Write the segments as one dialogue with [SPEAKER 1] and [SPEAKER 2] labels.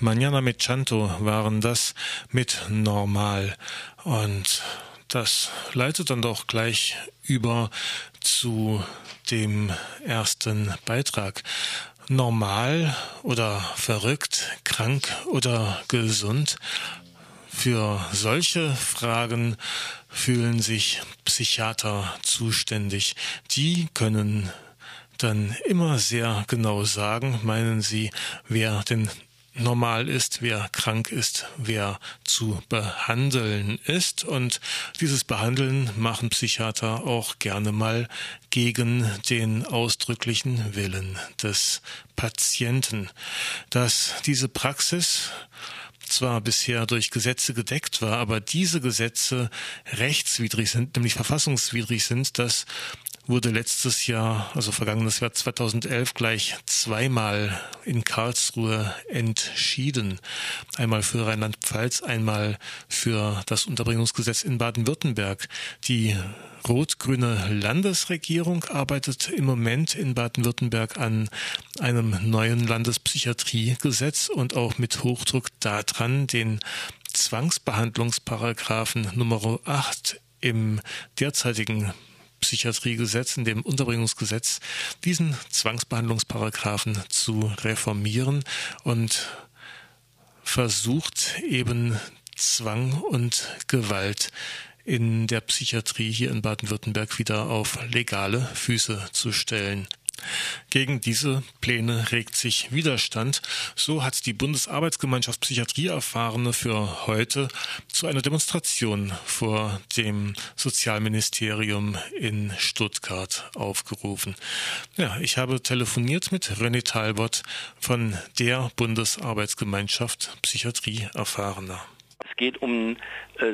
[SPEAKER 1] Manana mit Chanto waren das mit Normal. Und das leitet dann doch gleich über zu dem ersten Beitrag. Normal oder verrückt, krank oder gesund? Für solche Fragen fühlen sich Psychiater zuständig. Die können dann immer sehr genau sagen, meinen sie, wer denn normal ist, wer krank ist, wer zu behandeln ist. Und dieses Behandeln machen Psychiater auch gerne mal gegen den ausdrücklichen Willen des Patienten. Dass diese Praxis zwar bisher durch Gesetze gedeckt war, aber diese Gesetze rechtswidrig sind, nämlich verfassungswidrig sind, das wurde letztes Jahr, also vergangenes Jahr 2011, gleich zweimal in Karlsruhe entschieden. Einmal für Rheinland-Pfalz, einmal für das Unterbringungsgesetz in Baden-Württemberg. Die rot-grüne Landesregierung arbeitet im Moment in Baden-Württemberg an einem neuen Landespsychiatriegesetz und auch mit Hochdruck daran, den Zwangsbehandlungsparagraphen Nummer 8 im derzeitigen Psychiatriegesetz, in dem Unterbringungsgesetz, diesen Zwangsbehandlungsparagraphen zu reformieren und versucht eben Zwang und Gewalt in der Psychiatrie hier in Baden-Württemberg wieder auf legale Füße zu stellen. Gegen diese Pläne regt sich Widerstand. So hat die Bundesarbeitsgemeinschaft Psychiatrieerfahrene für heute zu einer Demonstration vor dem Sozialministerium in Stuttgart aufgerufen. Ja, ich habe telefoniert mit René Talbot von der Bundesarbeitsgemeinschaft Psychiatrieerfahrener.
[SPEAKER 2] Es geht um äh,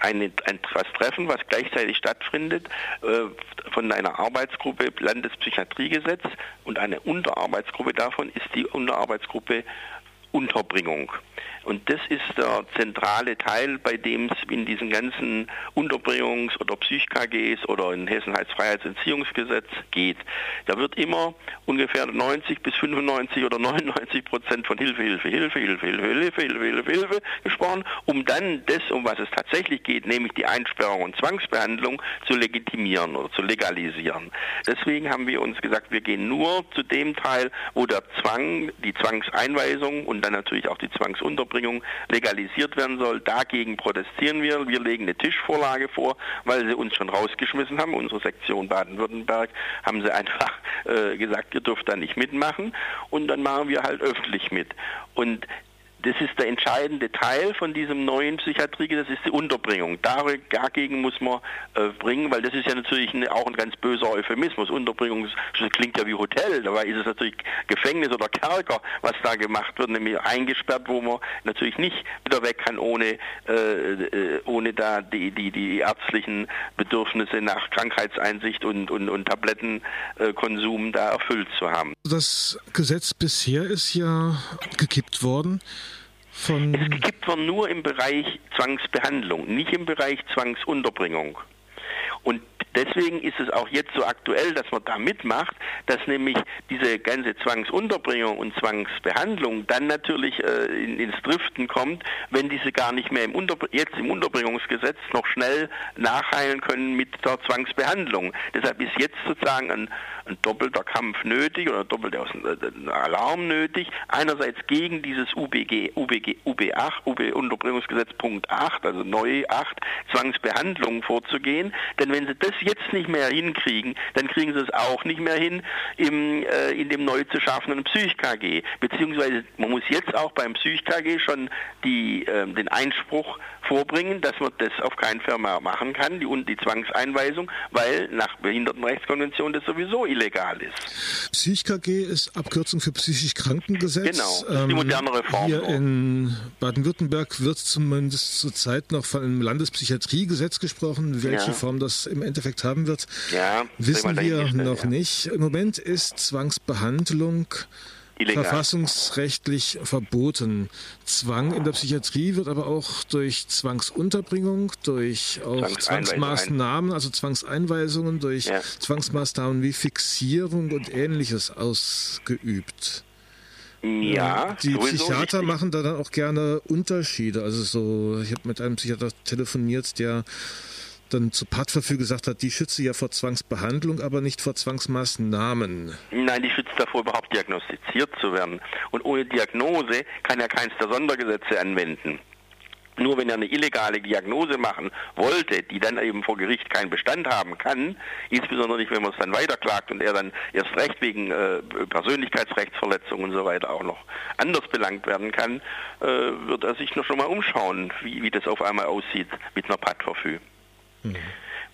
[SPEAKER 2] eine, ein Treffen, was gleichzeitig stattfindet, äh, von einer Arbeitsgruppe Landespsychiatriegesetz und eine Unterarbeitsgruppe davon ist die Unterarbeitsgruppe Unterbringung. Und das ist der zentrale Teil, bei dem es in diesen ganzen Unterbringungs- oder Psych-KGs oder in Hessen heißt Freiheitsentziehungsgesetz geht. Da wird immer ungefähr 90 bis 95 oder 99 Prozent von Hilfe, Hilfe, Hilfe, Hilfe, Hilfe, Hilfe, Hilfe, Hilfe, Hilfe gesprochen, um dann das, um was es tatsächlich geht, nämlich die Einsperrung und Zwangsbehandlung zu legitimieren oder zu legalisieren. Deswegen haben wir uns gesagt, wir gehen nur zu dem Teil, wo der Zwang, die Zwangseinweisung und dann natürlich auch die Zwangsunterbringung Unterbringung legalisiert werden soll. Dagegen protestieren wir. Wir legen eine Tischvorlage vor, weil sie uns schon rausgeschmissen haben. Unsere Sektion Baden-Württemberg haben sie einfach äh, gesagt, ihr dürft da nicht mitmachen. Und dann machen wir halt öffentlich mit. Und das ist der entscheidende Teil von diesem neuen Psychiatriegesetz, das ist die Unterbringung. Dagegen muss man äh, bringen, weil das ist ja natürlich auch ein ganz böser Euphemismus. Unterbringung das klingt ja wie Hotel, dabei ist es natürlich Gefängnis oder Kerker, was da gemacht wird, nämlich eingesperrt, wo man natürlich nicht wieder weg kann, ohne, äh, äh ohne da die, die, die ärztlichen Bedürfnisse nach Krankheitseinsicht und, und, und Tablettenkonsum da erfüllt zu haben.
[SPEAKER 1] Das Gesetz bisher ist ja gekippt worden.
[SPEAKER 2] Von es gibt man nur im Bereich Zwangsbehandlung, nicht im Bereich Zwangsunterbringung. Und deswegen ist es auch jetzt so aktuell, dass man da mitmacht, dass nämlich diese ganze Zwangsunterbringung und Zwangsbehandlung dann natürlich äh, in, ins Driften kommt, wenn diese gar nicht mehr im jetzt im Unterbringungsgesetz noch schnell nachheilen können mit der Zwangsbehandlung. Deshalb ist jetzt sozusagen ein, ein doppelter Kampf nötig oder ein doppelter äh, Alarm nötig. Einerseits gegen dieses UBG, UBG, UB8, UB Unterbringungsgesetz Punkt 8, also neu 8, Zwangsbehandlung vorzugehen. Denn wenn sie das jetzt nicht mehr hinkriegen, dann kriegen sie es auch nicht mehr hin im, äh, in dem neu zu schaffenden Psych-KG. Beziehungsweise man muss jetzt auch beim Psych-KG schon die, äh, den Einspruch vorbringen, dass man das auf keinen Fall mehr machen kann, die, die Zwangseinweisung, weil nach Behindertenrechtskonvention das sowieso illegal ist.
[SPEAKER 1] Psych-KG ist Abkürzung für psychisch Krankengesetz.
[SPEAKER 2] Genau, das ist die moderne Reform.
[SPEAKER 1] Hier in Baden-Württemberg wird zumindest zurzeit noch von einem Landespsychiatriegesetz gesprochen. Welche ja. Form das im Endeffekt haben wird, ja, wissen wir noch ja. nicht. Im Moment ist Zwangsbehandlung Illegal. verfassungsrechtlich verboten. Zwang in der Psychiatrie wird aber auch durch Zwangsunterbringung, durch auch Zwangsmaßnahmen, also Zwangseinweisungen, durch ja. Zwangsmaßnahmen wie Fixierung und ähnliches ausgeübt.
[SPEAKER 2] Ja,
[SPEAKER 1] die Psychiater richtig. machen da dann auch gerne Unterschiede. Also so, ich habe mit einem Psychiater telefoniert, der dann zu Pattverfügung gesagt hat, die schütze ja vor Zwangsbehandlung, aber nicht vor Zwangsmaßnahmen.
[SPEAKER 2] Nein, die schützt davor, überhaupt diagnostiziert zu werden. Und ohne Diagnose kann er keins der Sondergesetze anwenden. Nur wenn er eine illegale Diagnose machen wollte, die dann eben vor Gericht keinen Bestand haben kann, insbesondere nicht, wenn man es dann weiterklagt und er dann erst recht wegen äh, Persönlichkeitsrechtsverletzung und so weiter auch noch anders belangt werden kann, äh, wird er sich noch schon mal umschauen, wie, wie das auf einmal aussieht mit einer Patverfü. Mhm.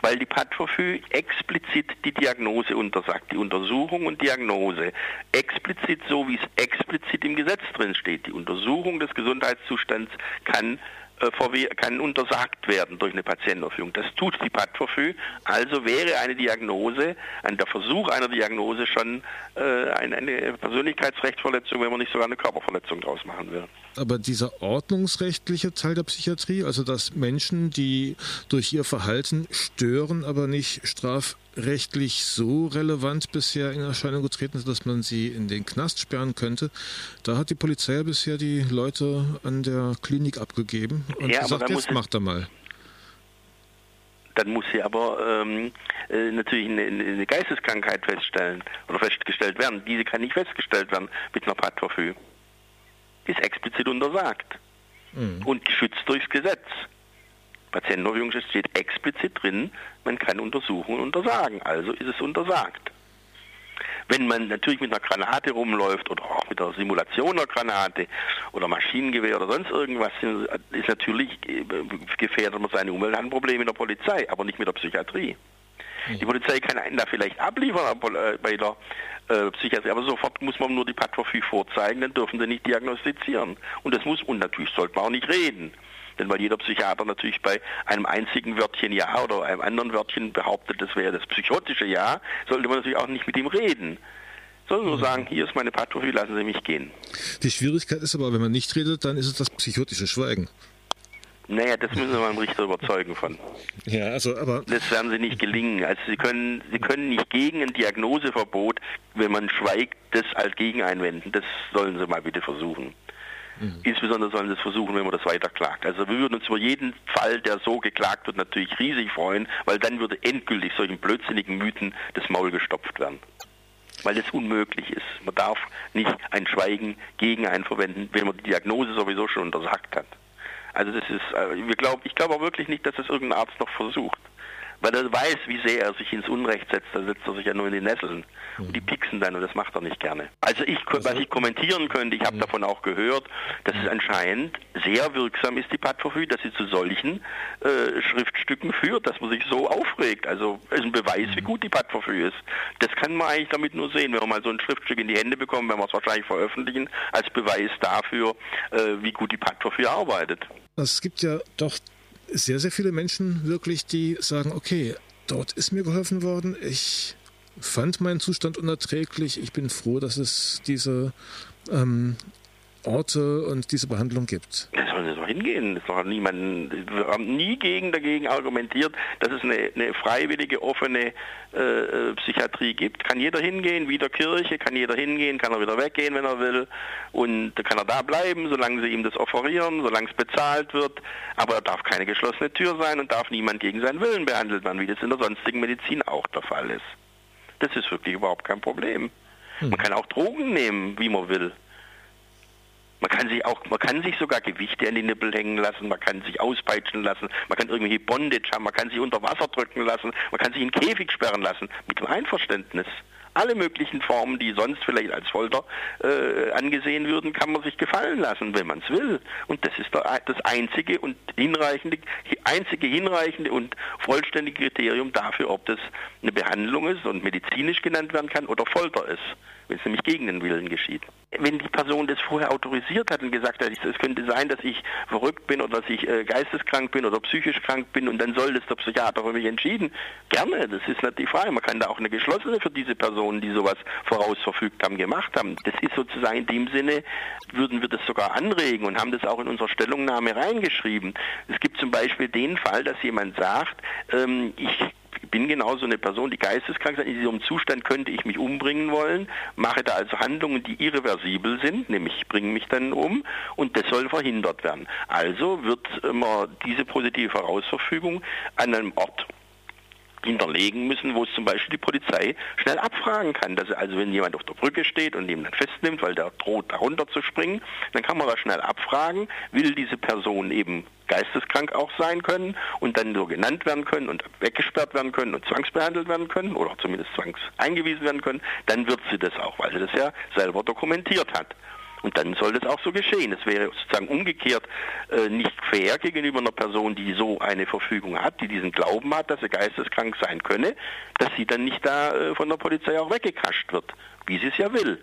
[SPEAKER 2] Weil die Patverfü explizit die Diagnose untersagt, die Untersuchung und Diagnose. Explizit so, wie es explizit im Gesetz drin steht. Die Untersuchung des Gesundheitszustands kann äh, kann untersagt werden durch eine Patientenaufführung. Das tut die Patverfü. Also wäre eine Diagnose, der Versuch einer Diagnose schon äh, eine Persönlichkeitsrechtsverletzung, wenn man nicht sogar eine Körperverletzung daraus machen will.
[SPEAKER 1] Aber dieser ordnungsrechtliche Teil der Psychiatrie, also dass Menschen, die durch ihr Verhalten stören, aber nicht straf rechtlich so relevant bisher in Erscheinung getreten ist, dass man sie in den Knast sperren könnte. Da hat die Polizei bisher die Leute an der Klinik abgegeben und ja, gesagt, jetzt macht er mal.
[SPEAKER 2] Dann muss sie aber ähm, äh, natürlich eine, eine, Geisteskrankheit feststellen oder festgestellt werden. Diese kann nicht festgestellt werden mit einer Patverfü. Die ist explizit untersagt mhm. und geschützt durchs Gesetz. Patientenverfügung steht explizit drin, man kann Untersuchungen untersagen, also ist es untersagt. Wenn man natürlich mit einer Granate rumläuft oder auch mit einer Simulation einer Granate oder Maschinengewehr oder sonst irgendwas, ist natürlich äh, gefährdet man seine Umwelt, hat ein Problem mit der Polizei, aber nicht mit der Psychiatrie. Die Polizei kann einen da vielleicht abliefern äh, bei der äh, Psychiatrie, aber sofort muss man nur die Pathologie vorzeigen, dann dürfen sie nicht diagnostizieren. Und das muss, und natürlich sollte man auch nicht reden. Denn weil jeder Psychiater natürlich bei einem einzigen Wörtchen Ja oder einem anderen Wörtchen behauptet, das wäre das psychotische Ja, sollte man natürlich auch nicht mit ihm reden. Sondern nur mhm. sagen, hier ist meine Pathologie, lassen Sie mich gehen.
[SPEAKER 1] Die Schwierigkeit ist aber, wenn man nicht redet, dann ist es das psychotische Schweigen.
[SPEAKER 2] Naja, das müssen wir beim Richter überzeugen von.
[SPEAKER 1] Ja, also aber.
[SPEAKER 2] Das werden sie nicht gelingen. Also sie können, sie können nicht gegen ein Diagnoseverbot, wenn man schweigt, das als gegen einwenden. Das sollen sie mal bitte versuchen. Mhm. Insbesondere sollen sie es versuchen, wenn man das weiter klagt. Also wir würden uns über jeden Fall, der so geklagt wird, natürlich riesig freuen, weil dann würde endgültig solchen blödsinnigen Mythen das Maul gestopft werden. Weil es unmöglich ist. Man darf nicht ein Schweigen gegen einen verwenden, wenn man die Diagnose sowieso schon untersagt hat. Also das ist, äh, ich glaube auch wirklich nicht, dass das irgendein Arzt noch versucht weil er weiß, wie sehr er sich ins Unrecht setzt. Da setzt er sich ja nur in die Nesseln. Mhm. Und die pieksen dann und das macht er nicht gerne. Also ich, was ich kommentieren könnte, ich habe mhm. davon auch gehört, dass es anscheinend sehr wirksam ist, die Patverfügung, dass sie zu solchen äh, Schriftstücken führt, dass man sich so aufregt. Also ist ein Beweis, wie mhm. gut die Patverfügung ist. Das kann man eigentlich damit nur sehen, wenn wir mal so ein Schriftstück in die Hände bekommen, wenn wir es wahrscheinlich veröffentlichen, als Beweis dafür, äh, wie gut die Patverfügung arbeitet.
[SPEAKER 1] Es gibt ja doch sehr, sehr viele Menschen wirklich, die sagen, okay, dort ist mir geholfen worden, ich fand meinen Zustand unerträglich, ich bin froh, dass es diese ähm, Orte und diese Behandlung gibt.
[SPEAKER 2] Das soll nicht so hingehen. Das hat niemand, wir haben nie gegen dagegen argumentiert, dass es eine, eine freiwillige, offene äh, äh, Psychiatrie gibt. Kann jeder hingehen, wie der Kirche, kann jeder hingehen, kann er wieder weggehen, wenn er will. Und kann er da bleiben, solange sie ihm das offerieren, solange es bezahlt wird. Aber er darf keine geschlossene Tür sein und darf niemand gegen seinen Willen behandelt werden, wie das in der sonstigen Medizin auch der Fall ist. Das ist wirklich überhaupt kein Problem. Man hm. kann auch Drogen nehmen, wie man will. Man kann sich auch, man kann sich sogar Gewichte an die Nippel hängen lassen, man kann sich auspeitschen lassen, man kann irgendwelche Bondage haben, man kann sich unter Wasser drücken lassen, man kann sich in Käfig sperren lassen, mit dem Einverständnis. Alle möglichen Formen, die sonst vielleicht als Folter äh, angesehen würden, kann man sich gefallen lassen, wenn man es will. Und das ist das einzige und hinreichende, einzige hinreichende und vollständige Kriterium dafür, ob das eine Behandlung ist und medizinisch genannt werden kann oder Folter ist wenn es nämlich gegen den Willen geschieht. Wenn die Person das vorher autorisiert hat und gesagt hat, es könnte sein, dass ich verrückt bin oder dass ich äh, geisteskrank bin oder psychisch krank bin und dann soll das der Psychiater für mich entschieden, gerne, das ist nicht die Frage. Man kann da auch eine geschlossene für diese Personen, die sowas vorausverfügt haben, gemacht haben. Das ist sozusagen in dem Sinne, würden wir das sogar anregen und haben das auch in unserer Stellungnahme reingeschrieben. Es gibt zum Beispiel den Fall, dass jemand sagt, ähm, ich bin genauso eine Person, die geisteskrank ist. In diesem Zustand könnte ich mich umbringen wollen, mache da also Handlungen, die irreversibel sind, nämlich bringe mich dann um und das soll verhindert werden. Also wird immer diese positive Vorausverfügung an einem Ort hinterlegen müssen, wo es zum Beispiel die Polizei schnell abfragen kann. Dass also wenn jemand auf der Brücke steht und dann festnimmt, weil der droht, da runter zu springen, dann kann man da schnell abfragen, will diese Person eben geisteskrank auch sein können und dann so genannt werden können und weggesperrt werden können und zwangsbehandelt werden können oder zumindest zwangseingewiesen werden können, dann wird sie das auch, weil sie das ja selber dokumentiert hat. Und dann soll das auch so geschehen. Es wäre sozusagen umgekehrt äh, nicht fair gegenüber einer Person, die so eine Verfügung hat, die diesen Glauben hat, dass sie geisteskrank sein könne, dass sie dann nicht da äh, von der Polizei auch weggekascht wird, wie sie es ja will.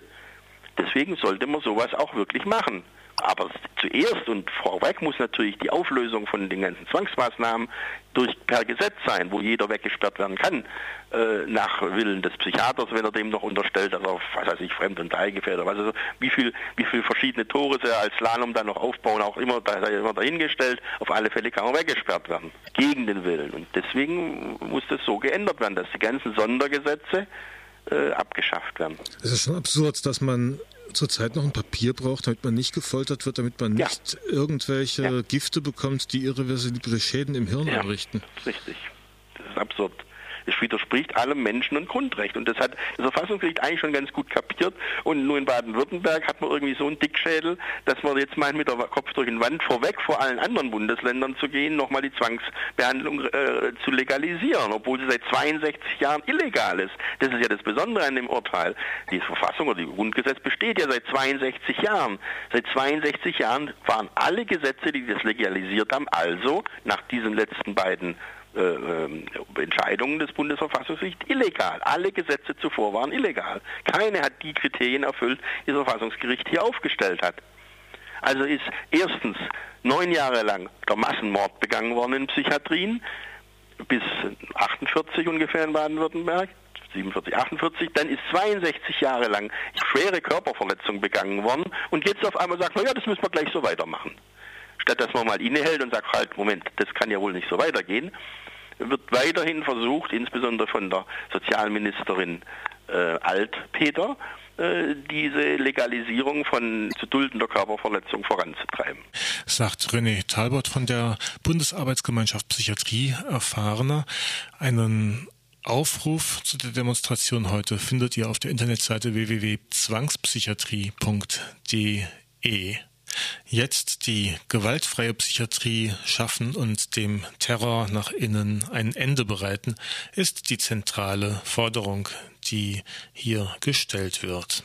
[SPEAKER 2] Deswegen sollte man sowas auch wirklich machen. Aber zuerst und vorweg muss natürlich die Auflösung von den ganzen Zwangsmaßnahmen durch per Gesetz sein, wo jeder weggesperrt werden kann, äh, nach Willen des Psychiaters, wenn er dem noch unterstellt, dass er, was weiß ich, Fremd- und Teilgefährder, was also, wie viel, wie viel verschiedene Tore sie als Slalom dann noch aufbauen, auch immer, da immer dahingestellt, auf alle Fälle kann er weggesperrt werden, gegen den Willen. Und deswegen muss das so geändert werden, dass die ganzen Sondergesetze äh, abgeschafft werden.
[SPEAKER 3] Es ist schon absurd, dass man zurzeit noch ein Papier braucht, damit man nicht gefoltert wird, damit man nicht ja. irgendwelche ja. Gifte bekommt, die irreversible Schäden im Hirn ja, anrichten.
[SPEAKER 2] Richtig. Das ist absurd. Es widerspricht allem Menschen- und Grundrecht. Und das hat das Verfassungsgericht eigentlich schon ganz gut kapiert. Und nur in Baden-Württemberg hat man irgendwie so einen Dickschädel, dass man jetzt meint, mit der Kopf durch den Wand vorweg vor allen anderen Bundesländern zu gehen, nochmal die Zwangsbehandlung äh, zu legalisieren, obwohl sie seit 62 Jahren illegal ist. Das ist ja das Besondere an dem Urteil. Die Verfassung oder das Grundgesetz besteht ja seit 62 Jahren. Seit 62 Jahren waren alle Gesetze, die das legalisiert haben, also nach diesen letzten beiden äh, ähm, Entscheidungen des Bundesverfassungsgerichts illegal. Alle Gesetze zuvor waren illegal. Keine hat die Kriterien erfüllt, die das Verfassungsgericht hier aufgestellt hat. Also ist erstens neun Jahre lang der Massenmord begangen worden in Psychiatrien, bis 48 ungefähr in Baden-Württemberg. 47, 48, dann ist 62 Jahre lang schwere Körperverletzung begangen worden und jetzt auf einmal sagt man, ja, das müssen wir gleich so weitermachen. Statt dass man mal innehält und sagt, halt, Moment, das kann ja wohl nicht so weitergehen, wird weiterhin versucht, insbesondere von der Sozialministerin äh, Altpeter, äh, diese Legalisierung von zu duldender Körperverletzung voranzutreiben.
[SPEAKER 1] Sagt René Talbot von der Bundesarbeitsgemeinschaft Psychiatrie Erfahrener. Einen Aufruf zu der Demonstration heute findet ihr auf der Internetseite www.zwangspsychiatrie.de. Jetzt die gewaltfreie Psychiatrie schaffen und dem Terror nach innen ein Ende bereiten, ist die zentrale Forderung, die hier gestellt wird.